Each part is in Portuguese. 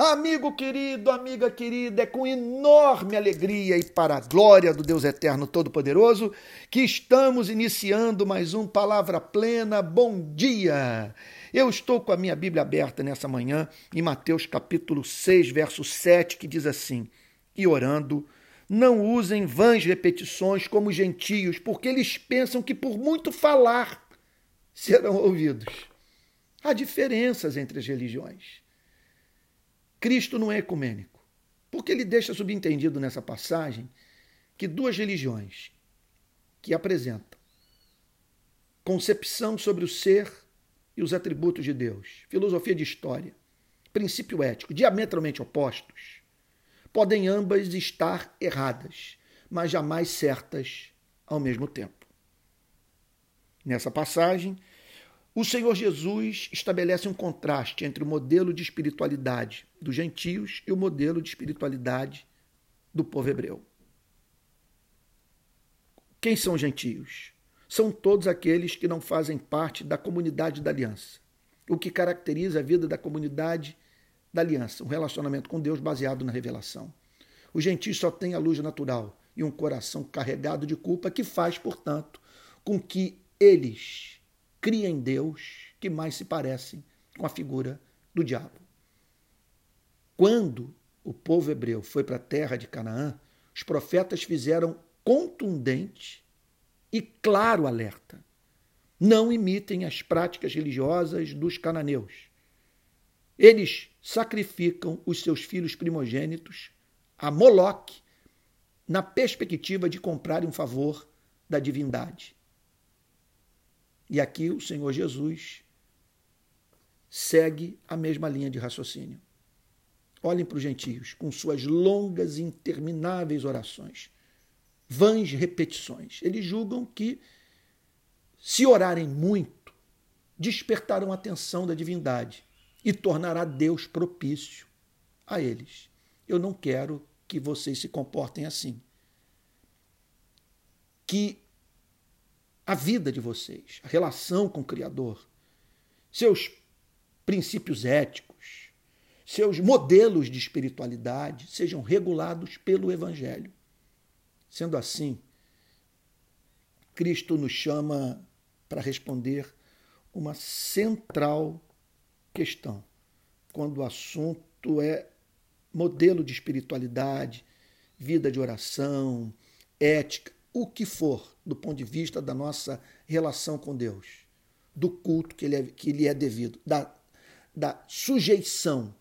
Amigo querido, amiga querida, é com enorme alegria e para a glória do Deus Eterno Todo-Poderoso que estamos iniciando mais um Palavra Plena. Bom dia! Eu estou com a minha Bíblia aberta nessa manhã em Mateus capítulo 6, verso 7, que diz assim: E orando, não usem vãs repetições como gentios, porque eles pensam que por muito falar serão ouvidos. Há diferenças entre as religiões. Cristo não é ecumênico, porque ele deixa subentendido nessa passagem que duas religiões que apresentam concepção sobre o ser e os atributos de Deus, filosofia de história, princípio ético, diametralmente opostos, podem ambas estar erradas, mas jamais certas ao mesmo tempo. Nessa passagem, o Senhor Jesus estabelece um contraste entre o modelo de espiritualidade dos gentios e o modelo de espiritualidade do povo hebreu. Quem são os gentios? São todos aqueles que não fazem parte da comunidade da aliança. O que caracteriza a vida da comunidade da aliança, um relacionamento com Deus baseado na revelação. Os gentios só têm a luz natural e um coração carregado de culpa que faz, portanto, com que eles cria em Deus que mais se parecem com a figura do diabo. Quando o povo hebreu foi para a terra de Canaã, os profetas fizeram contundente e claro alerta. Não imitem as práticas religiosas dos cananeus. Eles sacrificam os seus filhos primogênitos a Moloque na perspectiva de comprarem um favor da divindade. E aqui o Senhor Jesus segue a mesma linha de raciocínio. Olhem para os gentios, com suas longas e intermináveis orações, vãs repetições. Eles julgam que, se orarem muito, despertarão a atenção da divindade e tornará Deus propício a eles. Eu não quero que vocês se comportem assim. Que a vida de vocês, a relação com o Criador, seus princípios éticos, seus modelos de espiritualidade sejam regulados pelo Evangelho. Sendo assim, Cristo nos chama para responder uma central questão, quando o assunto é modelo de espiritualidade, vida de oração, ética, o que for do ponto de vista da nossa relação com Deus, do culto que, ele é, que lhe é devido, da, da sujeição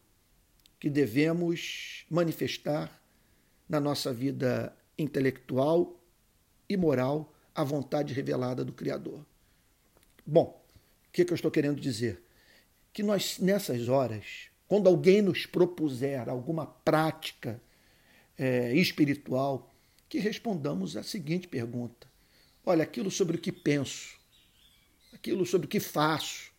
que devemos manifestar na nossa vida intelectual e moral à vontade revelada do Criador. Bom, o que, que eu estou querendo dizer? Que nós, nessas horas, quando alguém nos propuser alguma prática é, espiritual, que respondamos a seguinte pergunta: Olha, aquilo sobre o que penso, aquilo sobre o que faço,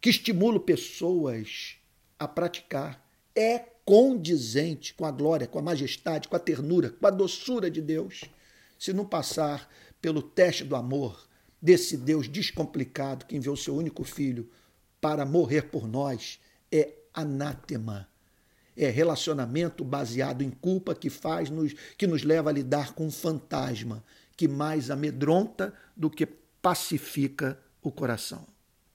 que estimulo pessoas a praticar, é condizente com a glória, com a majestade, com a ternura, com a doçura de Deus, se não passar pelo teste do amor desse Deus descomplicado que enviou seu único filho para morrer por nós, é anátema. É relacionamento baseado em culpa que faz nos que nos leva a lidar com um fantasma que mais amedronta do que pacifica o coração.